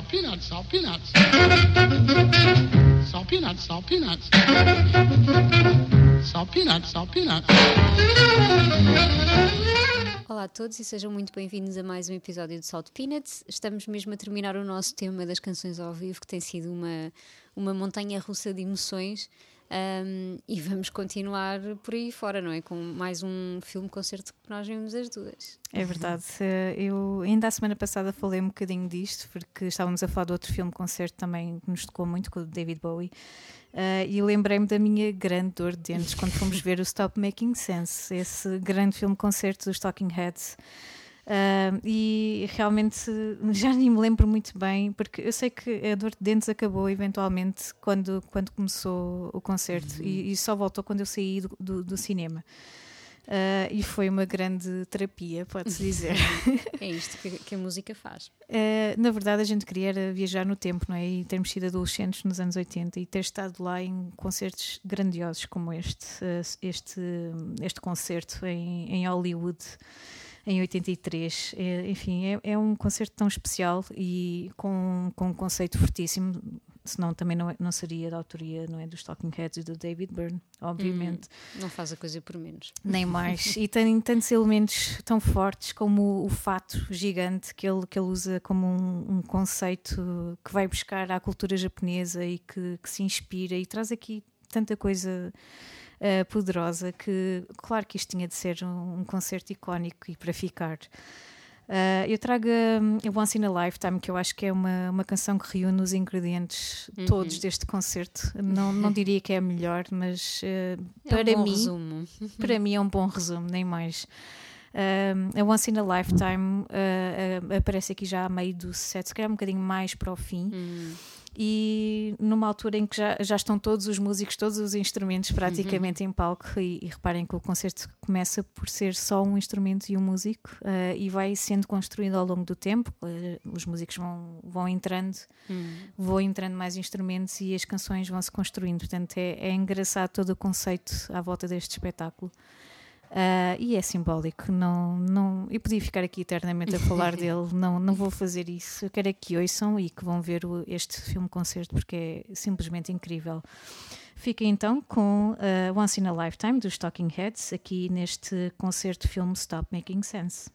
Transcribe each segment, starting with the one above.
salt peanuts, salt peanuts. Salt peanuts, salt peanuts. Salt peanuts, salt peanuts. Olá a todos e sejam muito bem-vindos a mais um episódio de Salt Peanuts. Estamos mesmo a terminar o nosso tema das canções ao vivo, que tem sido uma, uma montanha russa de emoções. Um, e vamos continuar por aí fora, não é? Com mais um filme-concerto que nós vimos as duas. É verdade. Eu ainda a semana passada falei um bocadinho disto, porque estávamos a falar de outro filme-concerto também que nos tocou muito, com o David Bowie. Uh, e lembrei-me da minha grande dor de dentes quando fomos ver o Stop Making Sense, esse grande filme-concerto dos Talking Heads. Uh, e realmente já nem me lembro muito bem, porque eu sei que a dor de dentes acabou eventualmente quando, quando começou o concerto uhum. e, e, só voltou quando eu saí do, do, do cinema. Uh, e foi uma grande terapia, pode-se dizer. é isto que, que, a música faz. Uh, na verdade, a gente queria viajar no tempo, não é? E termos sido adolescentes nos anos 80 e ter estado lá em concertos grandiosos como este, uh, este, este concerto em, em Hollywood em 83. É, enfim, é, é, um concerto tão especial e com, com um conceito fortíssimo, senão também não, não seria da autoria não é, dos Talking Heads e do David Byrne, obviamente. Hum, não faz a coisa por menos. Nem mais. e tem tantos elementos tão fortes como o, o, fato gigante que ele, que ele usa como um, um conceito que vai buscar à cultura japonesa e que, que se inspira e traz aqui tanta coisa uh, poderosa que, claro que isto tinha de ser um, um concerto icónico e para ficar. Uh, eu trago um, Once in a Lifetime, que eu acho que é uma, uma canção que reúne os ingredientes uhum. todos deste concerto. Não, não diria que é a melhor, mas uh, para é um mim, resumo. para mim é um bom resumo, nem mais. Um, a Once in a Lifetime uh, aparece aqui já a meio do set, se calhar um bocadinho mais para o fim. Uhum e numa altura em que já, já estão todos os músicos, todos os instrumentos praticamente uhum. em palco, e, e, reparem que o concerto começa por ser só um instrumento e um músico uh, e vai sendo construído ao longo do tempo. Uh, os músicos vão, vão entrando, uhum. vão entrando mais instrumentos e as canções vão se construindo. Portanto, é, é engraçado todo o conceito à volta deste espetáculo. Uh, e é simbólico. Não, não, eu podia ficar aqui eternamente a falar dele, não, não vou fazer isso. Eu quero é que ouçam e que vão ver o, este filme-concerto porque é simplesmente incrível. Fiquem então com uh, Once in a Lifetime dos Talking Heads aqui neste concerto-filme Stop Making Sense.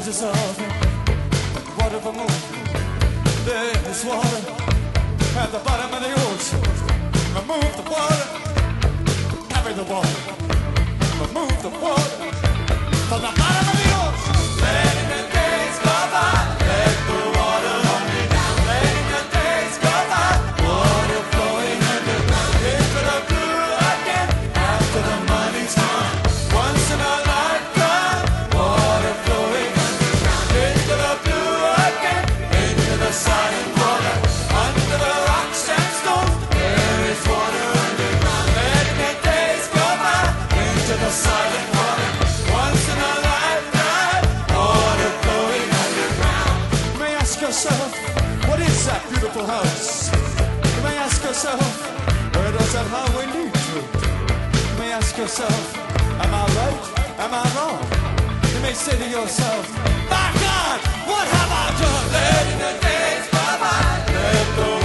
Pieces of water of a moon. There is water at the bottom of the ocean. Remove the water, carry the water. Remove the water from the bottom of the yourself, am I right? Am I wrong? You may say to yourself, my God, what have I done? Letting the days go by, let the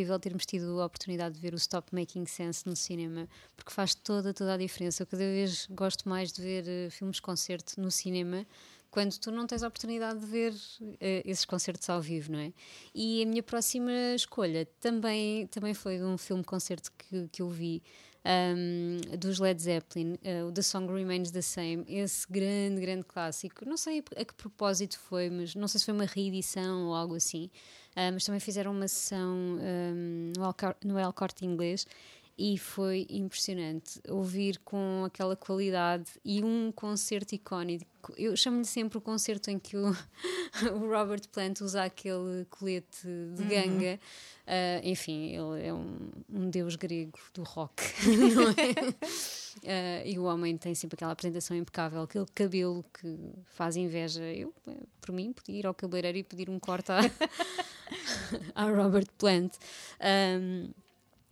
incrível termos tido a oportunidade de ver o Stop Making Sense no cinema, porque faz toda, toda a diferença. Eu cada vez gosto mais de ver eh, filmes de concerto no cinema quando tu não tens a oportunidade de ver eh, esses concertos ao vivo, não é? E a minha próxima escolha também, também foi de um filme-concerto que, que eu vi. um, dos Led Zeppelin, uh, o The Song Remains the Same, esse grande, grande clássico. Não sei a que propósito foi, mas não sei se foi uma reedição ou algo assim. Uh, mas também fizeram uma sessão um, no, Alcor no El Corte Inglês e foi impressionante ouvir com aquela qualidade e um concerto icónico. Eu chamo-lhe sempre o concerto em que o, o Robert Plant usa aquele colete de ganga. Uh, enfim, ele é um, um deus grego do rock, não é? Uh, e o homem tem sempre aquela apresentação impecável, aquele cabelo que faz inveja. Eu, por mim, podia ir ao cabeleireiro e pedir um corte à, à Robert Plant. Um,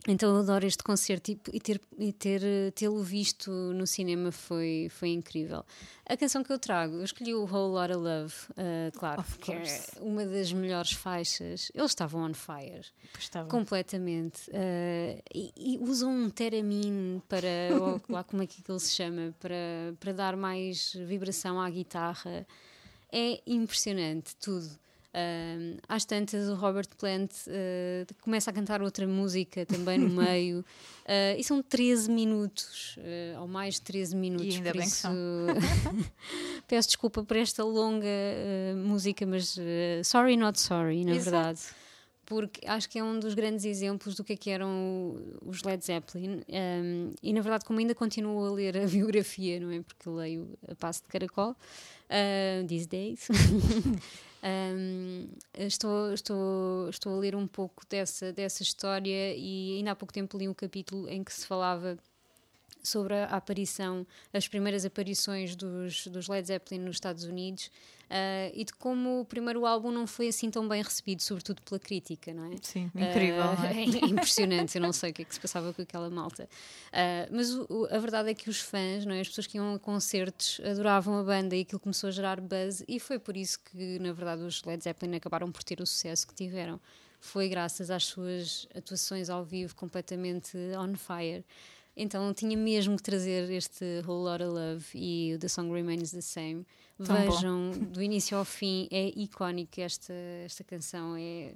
então eu adoro este concerto e, e ter, e ter eh, tê-lo visto no cinema foi, foi incrível. A canção que eu trago, eu escolhi o Whole Lotta Love, uh, claro, Of que é uma das melhores faixas. Eles estavam on fire, Pois estava. completamente. uh, e, e usam um theremin para, ou lá como é que aquilo se chama, para, para dar mais vibração à guitarra. É impressionante tudo. Um, às tantas, o Robert Plant uh, começa a cantar outra música também no meio, uh, e são 13 minutos, uh, ou mais de 13 minutos. ainda por bem que isso, são. peço desculpa por esta longa música, mas sorry, not sorry, na Exato. verdade. Porque acho que é um dos grandes exemplos do que é que eram os Led Zeppelin. Um, e na verdade, como ainda continuo a ler a biografia, não é? Porque leio a passo de caracol, uh, these days. um, estou, estou, estou a ler um pouco dessa, dessa história e ainda há pouco tempo li um capítulo em que se falava sobre a aparição, as primeiras aparições dos, dos Led Zeppelin nos Estados Unidos uh, e de como o primeiro álbum não foi assim tão bem recebido, sobretudo pela crítica, não é? Sim, incrível. Uh, é? é impressionante, eu não sei o que é que se passava com aquela malta. Uh, mas o, a verdade é que os fãs, não é? as pessoas que iam a concertos, adoravam a banda e aquilo começou a gerar buzz e foi por isso que, na verdade, os Led Zeppelin acabaram por ter o sucesso que tiveram. Foi graças às suas atuações ao vivo completamente on fire. Então tinha mesmo que trazer este Whole Lotta Love e o The Song Remains the Same. Tão Vejam, bom. do início ao fim, é icónica esta, esta canção, é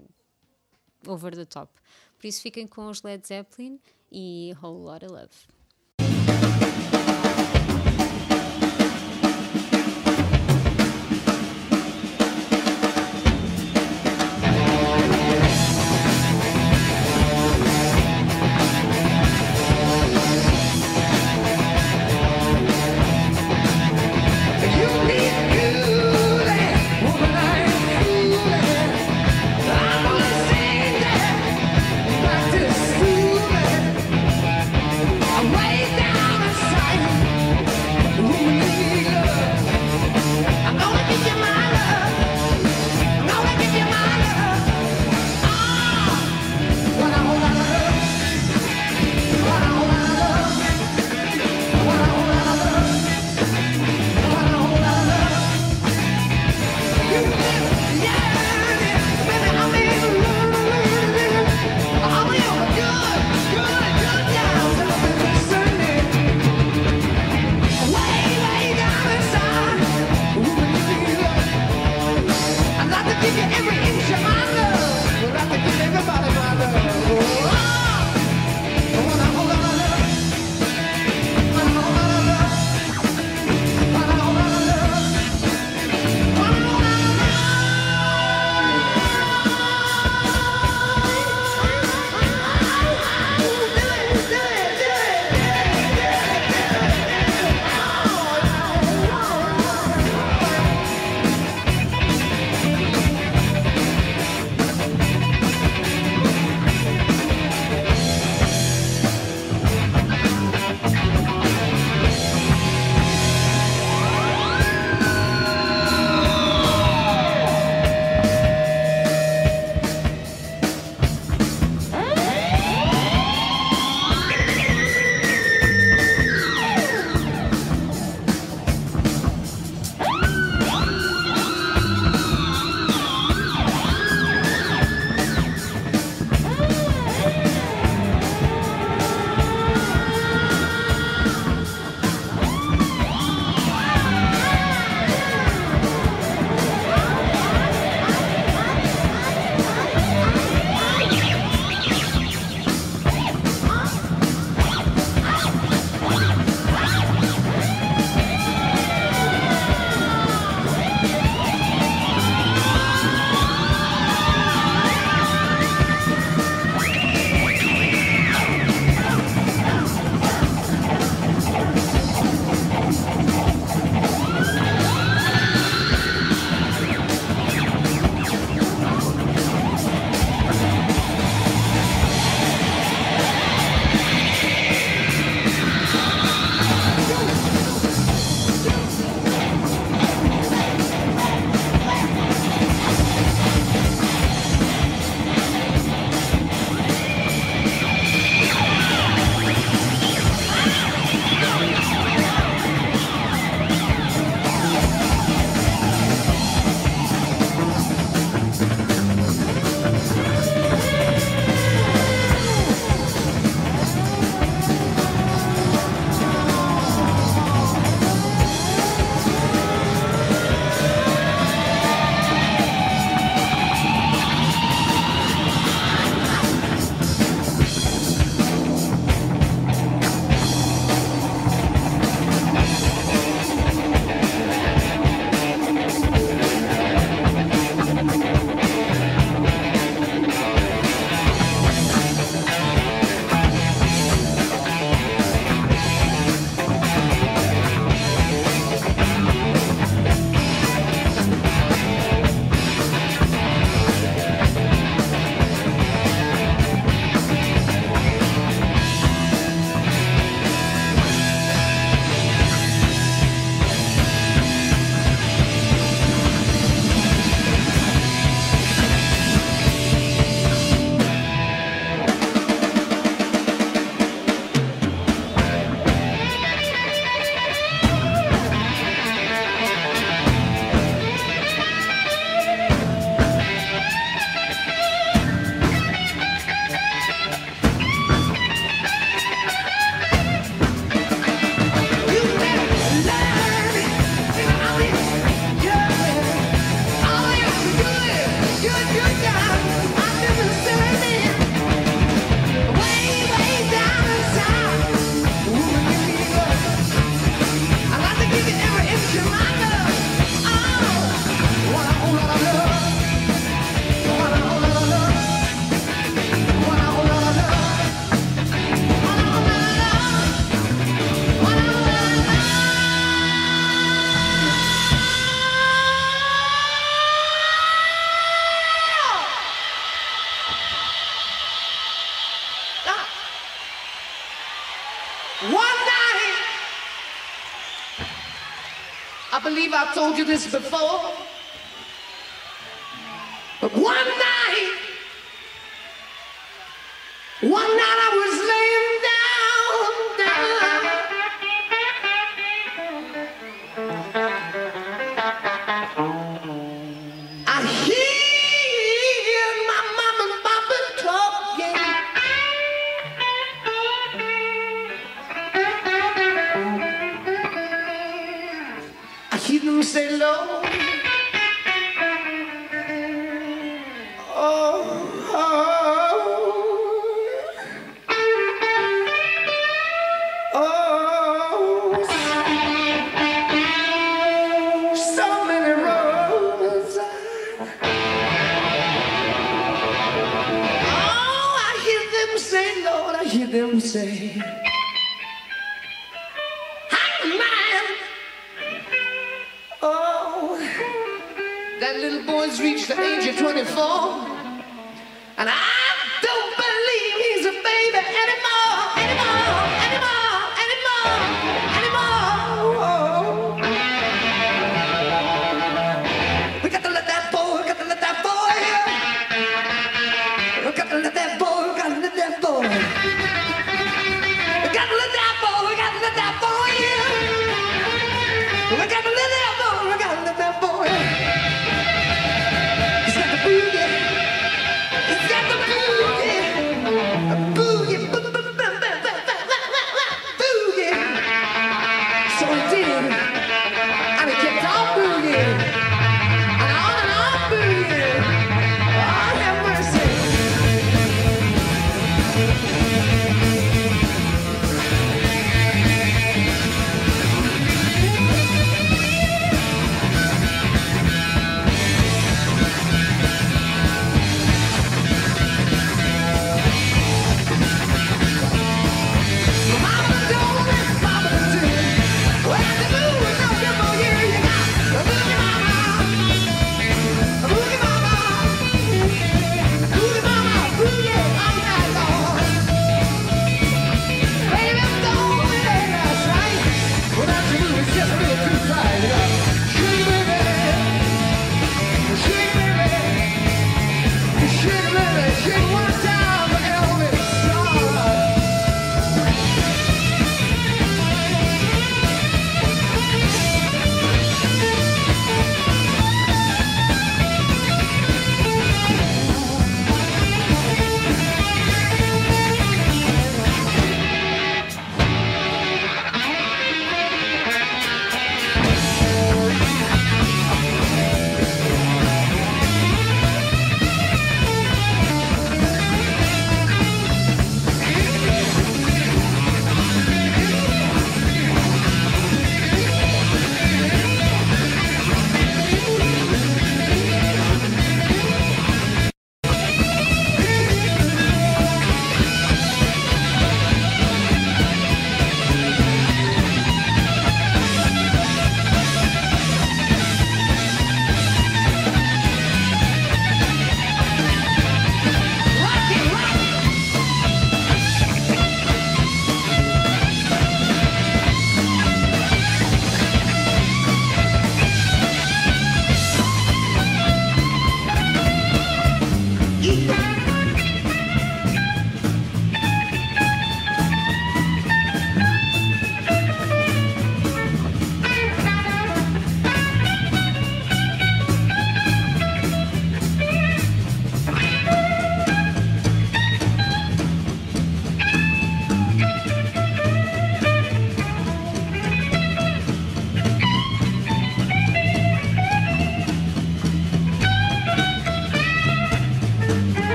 over the top. Por isso fiquem com os Led Zeppelin e Whole Lotta Love. believe I've told you this before. But one night, one night I was say. That little boy's reached the age of 24. And I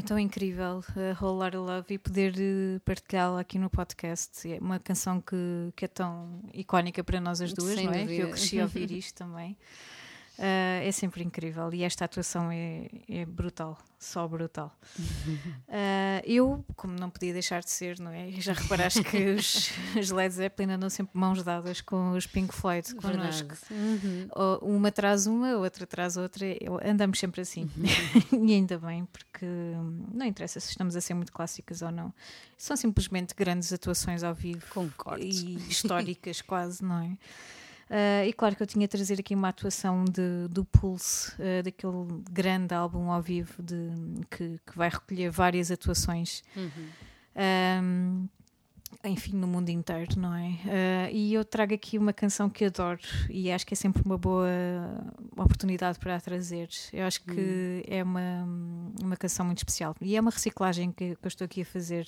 Bem, tão incrível a Whole Lotta Love e poder eh, partilhá-la aqui no podcast. É uma canção que, que é tão icónica para nós as duas, Sem não é? Que eu dúvida. cresci a ouvir isto também. Ah, é sempre incrível e esta atuação é, é brutal, só brutal. Ah, eu, como não podia deixar de ser, não é? Já reparaste que os, os Led Zeppelin andam sempre mãos dadas com os Pink Floyd connosco. Uhum. Uma traz uma, outra traz outra, eu- andamos sempre assim. e ainda bem, porque não interessa se estamos a ser muito clássicas ou não. São simplesmente grandes atuações ao vivo Concordo. e históricas, quase, não é? Ah, e claro que eu tinha a trazer aqui uma atuação de, do Pulse, ah, daquele grande álbum ao vivo de, que, que vai recolher várias atuações. Um, enfim, no mundo inteiro, não é? Uh, e eu trago aqui uma canção que adoro e acho que é sempre uma boa oportunidade para a trazer. Eu acho que é uma, uma canção muito especial e é uma reciclagem que, que eu estou aqui a fazer,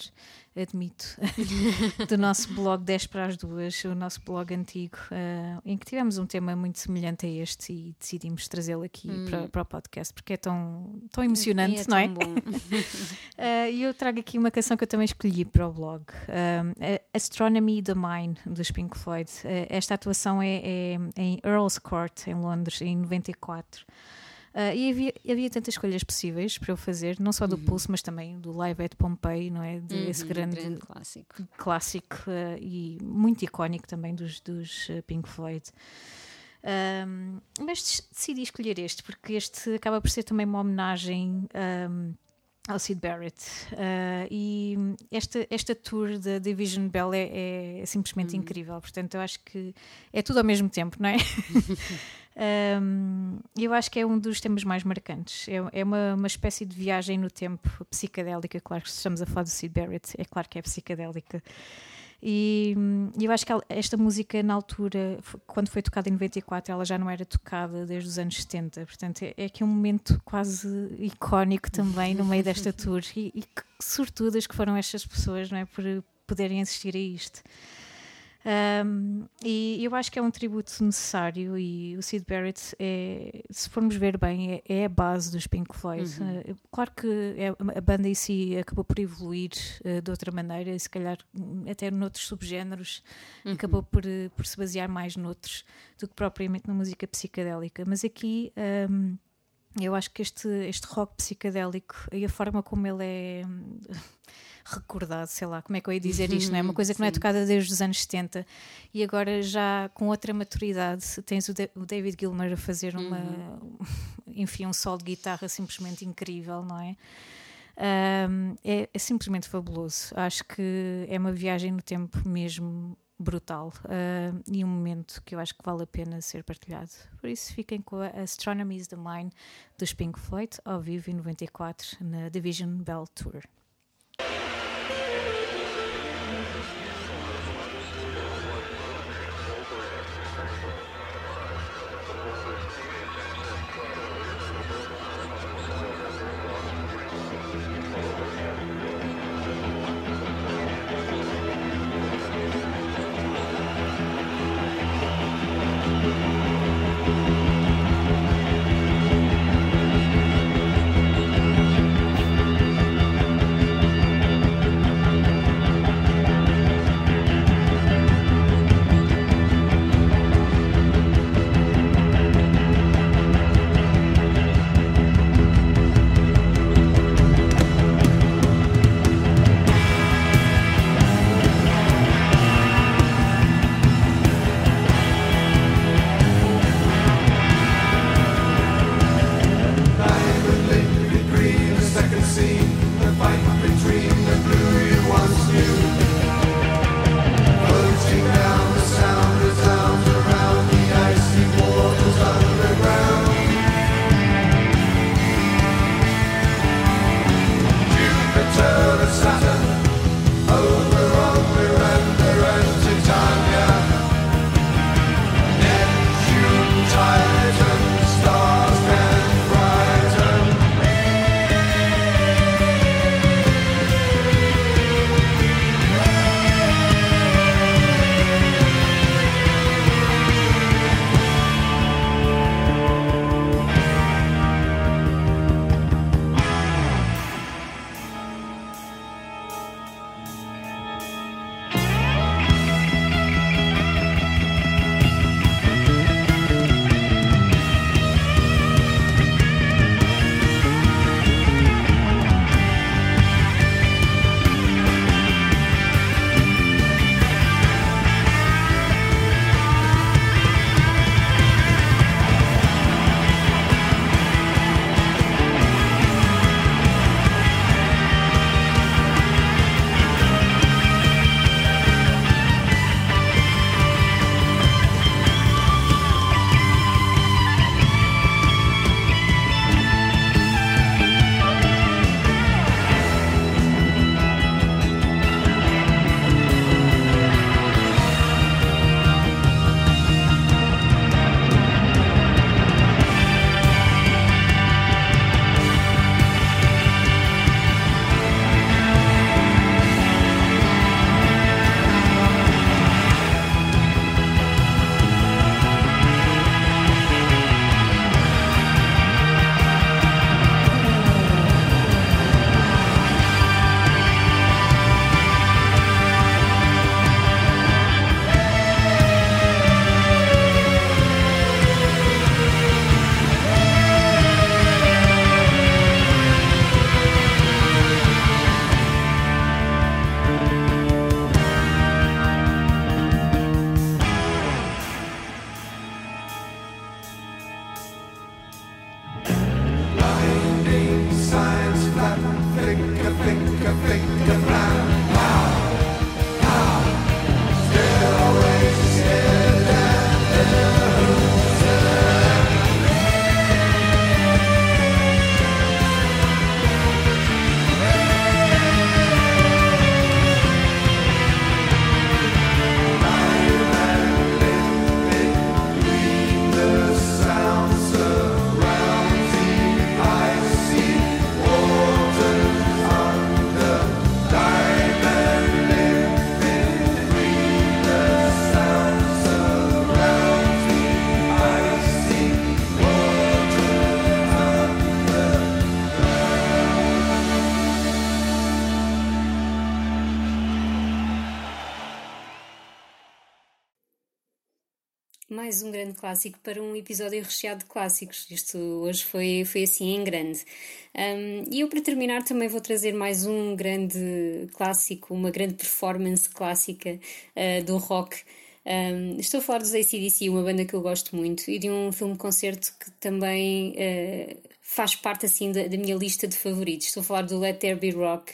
admito, do nosso blog 10 para as duas, o nosso blog antigo, uh, em que tivemos um tema muito semelhante a este e decidimos trazê-lo aqui para, para o podcast porque é tão, tão emocionante, É não é? tão bom. Uh, E eu trago aqui uma canção que eu também escolhi para o blog, um, Astronomy the Mine, dos Pink Floyd. Uh, esta atuação é, é em Earl's Court, em Londres, em 94. Uh, e havia, havia tantas escolhas possíveis para eu fazer, não só do Pulse, mas também do Live at Pompeii, não é? De, esse Uhum, grande, clássico. clássico uh, e muito icónico também dos, dos Pink Floyd. Um, mas dec- decidi escolher este porque este acaba por ser também uma homenagem um, ao Sid Barrett. Uh, e esta, esta tour da Division Bell é, é simplesmente incrível. Portanto, eu acho que é tudo ao mesmo tempo, não é? Um, eu acho que é um dos temas mais marcantes. É, é uma, uma espécie de viagem no tempo psicadélica. Claro que se estamos a falar do Sid Barrett, é claro que é psicadélica. E eu acho que esta música, na altura, quando foi tocada em 94, ela já não era tocada desde os anos 70. Portanto, é, é aqui um momento quase icónico também no meio desta tour. E, e que sortudas que foram estas pessoas, não é? Por poderem assistir a isto. Um, e eu acho que é um tributo necessário e o Sid Barrett é, se formos ver bem, é, é a base dos Pink Floyd. Uh, claro que é- a banda em si acabou por evoluir uh, de outra maneira, e se calhar hum, até noutros subgéneros acabou por, uh, por se basear mais noutros do que propriamente na música psicadélica. Mas aqui um, eu acho que este, este rock psicadélico e a forma como ele é hum, recordado, sei lá, como é que eu ia dizer isto, não é? Uma coisa que não é Sim. tocada desde os anos 70 e agora já com outra maturidade tens o, Da- o David Gilmer a fazer uma, enfim, um solo de guitarra simplesmente incrível, não é? Um, é, é simplesmente fabuloso. Acho que é uma viagem no tempo mesmo brutal uh, e um momento que eu acho que vale a pena ser partilhado. Por isso fiquem com a Astronomy is the Mine dos Pink Floyd ao vivo em 94 na Division Bell Tour. Clássico para um episódio recheado de clássicos. Isto hoje foi, foi assim em grande. Um, e eu, para terminar, também vou trazer mais um grande clássico, uma grande performance clássica uh, do rock. Um, estou a falar dos ACDC, uma banda que eu gosto muito, e de um filme-concerto que também uh, faz parte assim da, da, minha lista de favoritos. Estou a falar do Let There Be Rock.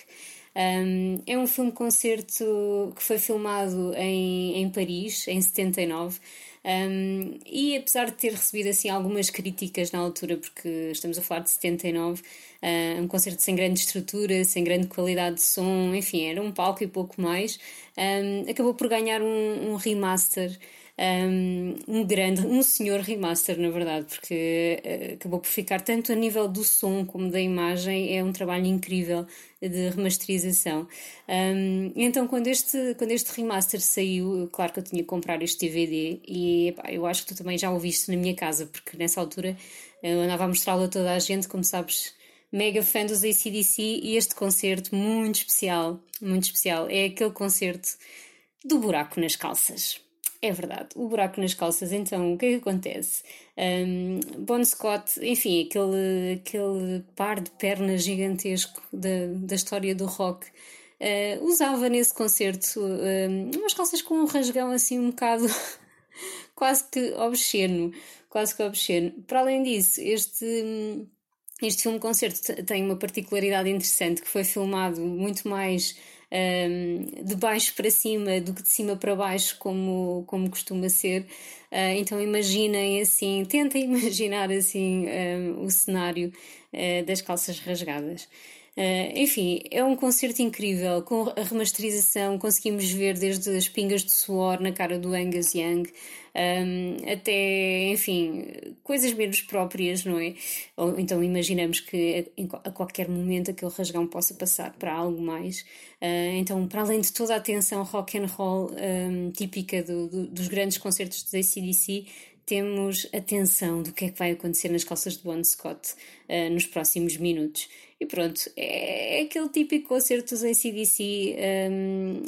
Um, é um filme-concerto que foi filmado em, em Paris, em 79. Um, e apesar de ter recebido assim algumas críticas na altura, porque estamos a falar de 79, uh, um concerto sem grande estrutura, sem grande qualidade de som, enfim, era um palco e pouco mais, um, acabou por ganhar um, um remaster um, um grande, um senhor remaster, na verdade, porque uh, acabou por ficar tanto a nível do som como da imagem, é um trabalho incrível de remasterização. Um, então, quando este, quando este remaster saiu, claro que eu tinha que comprar este DVD e epá, eu acho que tu também já o viste na minha casa, porque nessa altura eu andava a mostrá-lo a toda a gente, como sabes. Mega fã dos ACDC e este concerto muito especial, muito especial, é aquele concerto do buraco nas calças. É verdade, o buraco nas calças. Então, o que é que acontece? Um, bon Scott, enfim, aquele, aquele par de pernas gigantesco da, da história do rock, uh, usava nesse concerto um, umas calças com um rasgão assim um bocado quase que obsceno. Quase que obsceno. Para além disso, este. Este filme-concerto tem uma particularidade interessante que foi filmado muito mais um, de baixo para cima do que de cima para baixo, como, como costuma ser. Uh, então imaginem assim, tentem imaginar assim um, o cenário uh, das calças rasgadas. Uh, enfim, é um concerto incrível. Com a remasterização, conseguimos ver desde as pingas de suor na cara do Angus Young um, até, enfim, coisas menos próprias, não é? Ou então imaginamos que a, qualquer momento aquele rasgão possa passar para algo mais. Uh, então, para além de toda a atenção rock and roll um, típica do, do, dos grandes concertos do ACDC, temos atenção do que é que vai acontecer nas calças de Bon Scott uh, nos próximos minutos. E pronto, é, é aquele típico concerto dos ACDC. Um,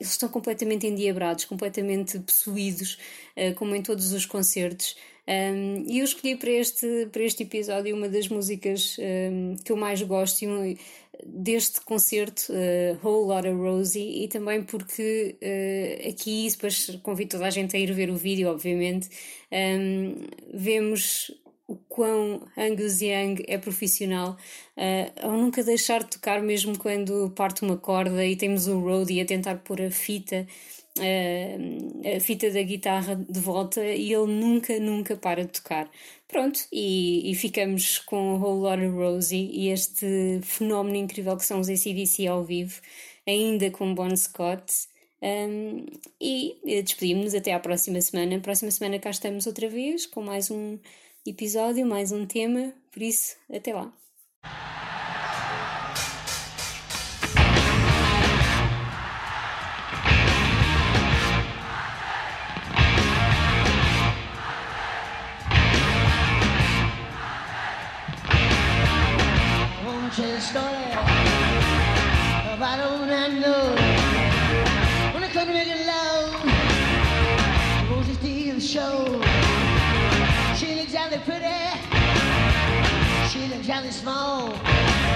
eles estão completamente endiabrados, completamente possuídos, uh, como em todos os concertos. Um, e eu escolhi para este, para este episódio uma das músicas um, que eu mais gosto deste concerto, uh, Whole Lotta Rosie, e também porque uh, aqui, depois convido toda a gente a ir ver o vídeo, obviamente, um, vemos o quão Angus Young é profissional uh, ao nunca deixar de tocar mesmo quando parte uma corda e temos o roadie a tentar pôr a fita uh, a fita da guitarra de volta e ele nunca, nunca para de tocar. Pronto, e, e ficamos com Whole Lotta Rosie e este fenómeno incrível que são os ACDC ao vivo, ainda com Bon Scott. Um, e despedimos-nos até à próxima semana. Próxima semana cá estamos outra vez com mais um episódio, mais um tema. Por isso, até lá. story about old man know. Pretty, she looks jolly small.